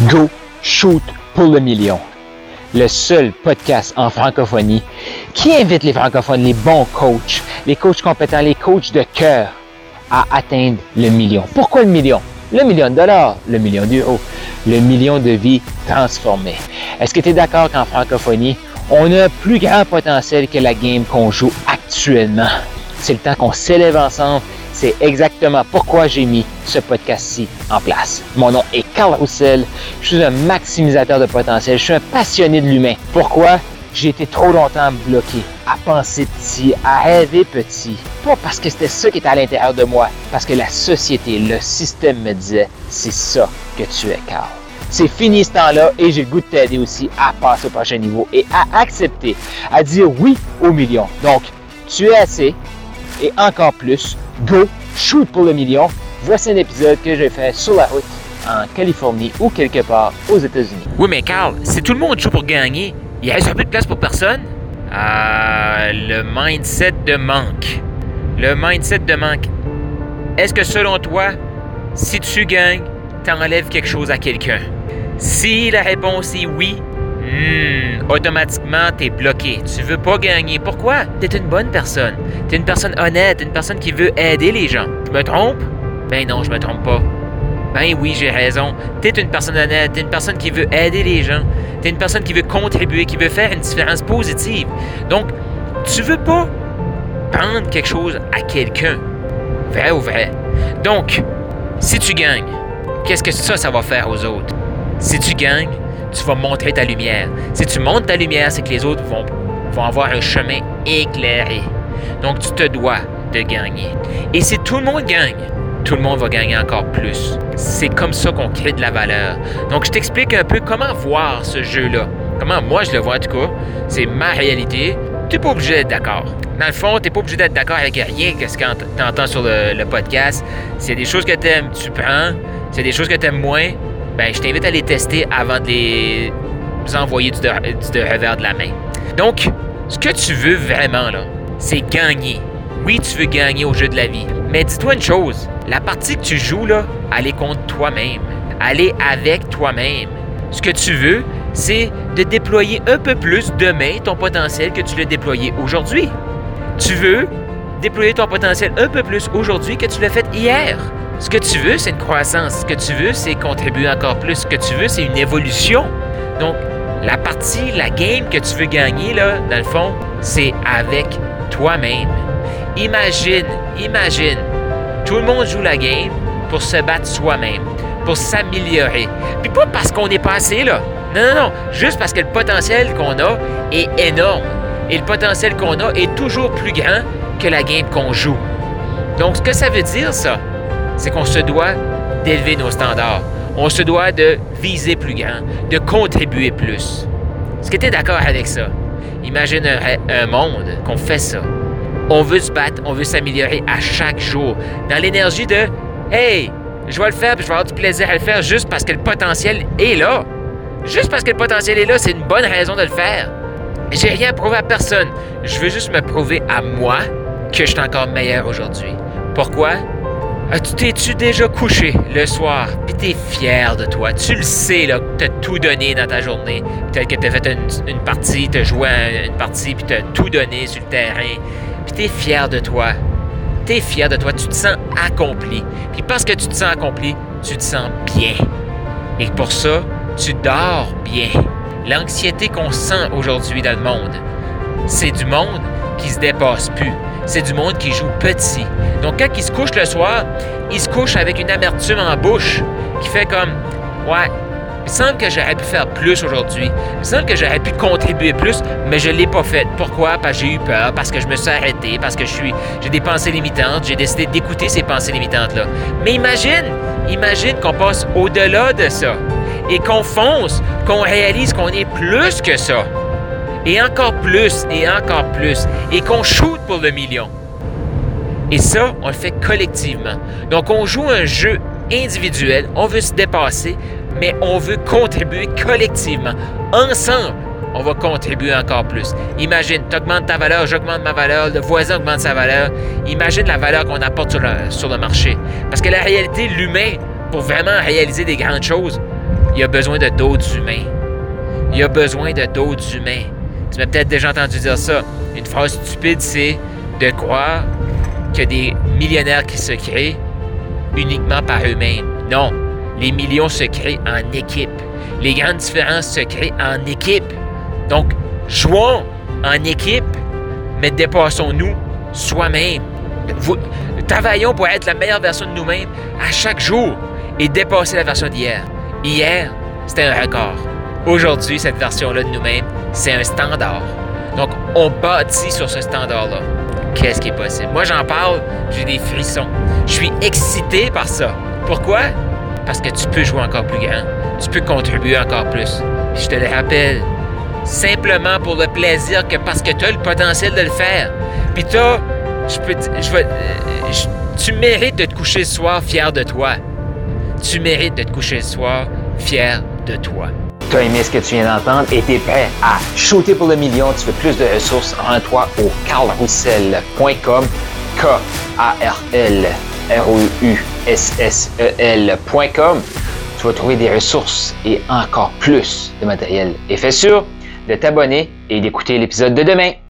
Go Shoot pour le million. Le seul podcast en francophonie qui invite les francophones, les bons coachs, les coachs compétents, les coachs de cœur à atteindre le million. Pourquoi le million? Le million de dollars, le million d'euros, le million de vies transformées. Est-ce que tu es d'accord qu'en francophonie, on a un plus grand potentiel que la game qu'on joue actuellement? C'est le temps qu'on s'élève ensemble c'est exactement pourquoi j'ai mis ce podcast-ci en place. Mon nom est Carl Roussel. Je suis un maximisateur de potentiel. Je suis un passionné de l'humain. Pourquoi? J'ai été trop longtemps bloqué à penser petit, à rêver petit. Pas parce que c'était ça qui était à l'intérieur de moi, parce que la société, le système me disait, c'est ça que tu es, Carl. C'est fini ce temps-là et j'ai le goût de t'aider aussi à passer au prochain niveau et à accepter, à dire oui au million. Donc, tu es assez et encore plus Go, shoot pour le million. Voici un épisode que j'ai fait sur la route en Californie ou quelque part aux États-Unis. Oui, mais Carl, si tout le monde joue pour gagner, il reste peu de place pour personne? Ah, le mindset de manque. Le mindset de manque. Est-ce que selon toi, si tu gagnes, t'enlèves quelque chose à quelqu'un? Si la réponse est oui, Hmm, automatiquement, t'es bloqué. Tu veux pas gagner. Pourquoi? T'es une bonne personne. T'es une personne honnête, une personne qui veut aider les gens. Je me trompe? Ben non, je me trompe pas. Ben oui, j'ai raison. T'es une personne honnête, t'es une personne qui veut aider les gens. T'es une personne qui veut contribuer, qui veut faire une différence positive. Donc, tu veux pas prendre quelque chose à quelqu'un. Vrai ou vrai? Donc, si tu gagnes, qu'est-ce que ça, va faire aux autres? Si tu gagnes, tu vas montrer ta lumière. Si tu montes ta lumière, c'est que les autres vont avoir un chemin éclairé. Donc, tu te dois de gagner. Et si tout le monde gagne, tout le monde va gagner encore plus. C'est comme ça qu'on crée de la valeur. Donc, je t'explique un peu comment voir ce jeu-là. Comment moi je le vois en tout cas. C'est ma réalité. Tu n'es pas obligé d'être d'accord. Dans le fond, tu n'es pas obligé d'être d'accord avec rien que ce que tu entends sur le, le podcast. A des choses que tu aimes, tu prends. A des choses que tu aimes moins, ben, je t'invite à les tester avant de les envoyer du, revers de la main. Donc, ce que tu veux vraiment, là, c'est gagner. Oui, tu veux gagner au jeu de la vie. Mais dis-toi une chose, la partie que tu joues, là, elle est contre toi-même. Elle est avec toi-même. Ce que tu veux, c'est de déployer un peu plus demain ton potentiel que tu l'as déployé aujourd'hui. Tu veux déployer ton potentiel un peu plus aujourd'hui que tu l'as fait hier. Ce que tu veux, c'est une croissance. Ce que tu veux, c'est contribuer encore plus. Ce que tu veux, c'est une évolution. Donc, la partie, la game que tu veux gagner, là, dans le fond, c'est avec toi-même. Imagine, imagine, tout le monde joue la game pour se battre soi-même, pour s'améliorer. Puis pas parce qu'on est passé là. Non, non, non. Juste parce que le potentiel qu'on a est énorme. Et le potentiel qu'on a est toujours plus grand que la game qu'on joue. Donc, ce que ça veut dire, ça, c'est qu'on se doit d'élever nos standards. On se doit de viser plus grand, de contribuer plus. Est-ce que tu es d'accord avec ça? Imagine un, monde qu'on fait ça. On veut se battre, on veut s'améliorer à chaque jour. Dans l'énergie de Hey, je vais le faire, puis je vais avoir du plaisir à le faire juste parce que le potentiel est là. Juste parce que le potentiel est là, c'est une bonne raison de le faire. J'ai rien à prouver à personne. Je veux juste me prouver à moi que je suis encore meilleur aujourd'hui. Pourquoi? tu t'es-tu déjà couché le soir, puis t'es fier de toi? Tu le sais, là, que t'as tout donné dans ta journée. Peut-être que t'as fait une, partie, t'as joué une partie, puis t'as tout donné sur le terrain. Puis t'es fier de toi. T'es fier de toi, tu te sens accompli. Puis parce que tu te sens accompli, tu te sens bien. Et pour ça, tu dors bien. L'anxiété qu'on sent aujourd'hui dans le monde, c'est du monde qui se dépasse plus c'est du monde qui joue petit. Donc quand il se couche le soir, il se couche avec une amertume en bouche qui fait comme Ouais, il me semble que j'aurais pu faire plus aujourd'hui. Il me semble que j'aurais pu contribuer plus, mais je ne l'ai pas fait. Pourquoi? Parce que j'ai eu peur, parce que je me suis arrêté, parce que je suis, j'ai des pensées limitantes. J'ai décidé d'écouter ces pensées limitantes-là. Mais imagine, imagine qu'on passe au-delà de ça et qu'on fonce, qu'on réalise qu'on est plus que ça et encore plus, et encore plus, et qu'on shoot pour le million. Et ça, on le fait collectivement. Donc, on joue un jeu individuel, on veut se dépasser, mais on veut contribuer collectivement. Ensemble, on va contribuer encore plus. Imagine, tu augmentes ta valeur, j'augmente ma valeur, le voisin augmente sa valeur. Imagine la valeur qu'on apporte sur le, marché. Parce que la réalité, l'humain, pour vraiment réaliser des grandes choses, il a besoin de d'autres humains. Il a besoin de d'autres humains. Tu m'as peut-être déjà entendu dire ça. Une phrase stupide, c'est de croire a des millionnaires qui se créent uniquement par eux-mêmes. Non, les millions se créent en équipe. Les grandes différences se créent en équipe. Donc, jouons en équipe, mais dépassons-nous soi-même. Travaillons pour être la meilleure version de nous-mêmes à chaque jour et dépasser la version d'hier. Hier, c'était un record. Aujourd'hui, cette version-là de nous-mêmes, c'est un standard. Donc, on bâtit sur ce standard-là. Qu'est-ce qui est possible? Moi, j'en parle, j'ai des frissons. Je suis excité par ça. Pourquoi? Parce que tu peux jouer encore plus grand. Tu peux contribuer encore plus. je te le rappelle, simplement pour le plaisir que parce que tu as le potentiel de le faire. Puis tu je peux je euh, tu mérites de te coucher le soir fier de toi. Tu mérites de te coucher le soir fier de toi. Tu as aimé ce que tu viens d'entendre et tu es prêt à shooter pour le million. Tu veux plus de ressources, en toi au carlroussel.com. K-A-R-L R-O-U-S-S-E-L.com. Tu vas trouver des ressources et encore plus de matériel. Et fais sûr de t'abonner et d'écouter l'épisode de demain.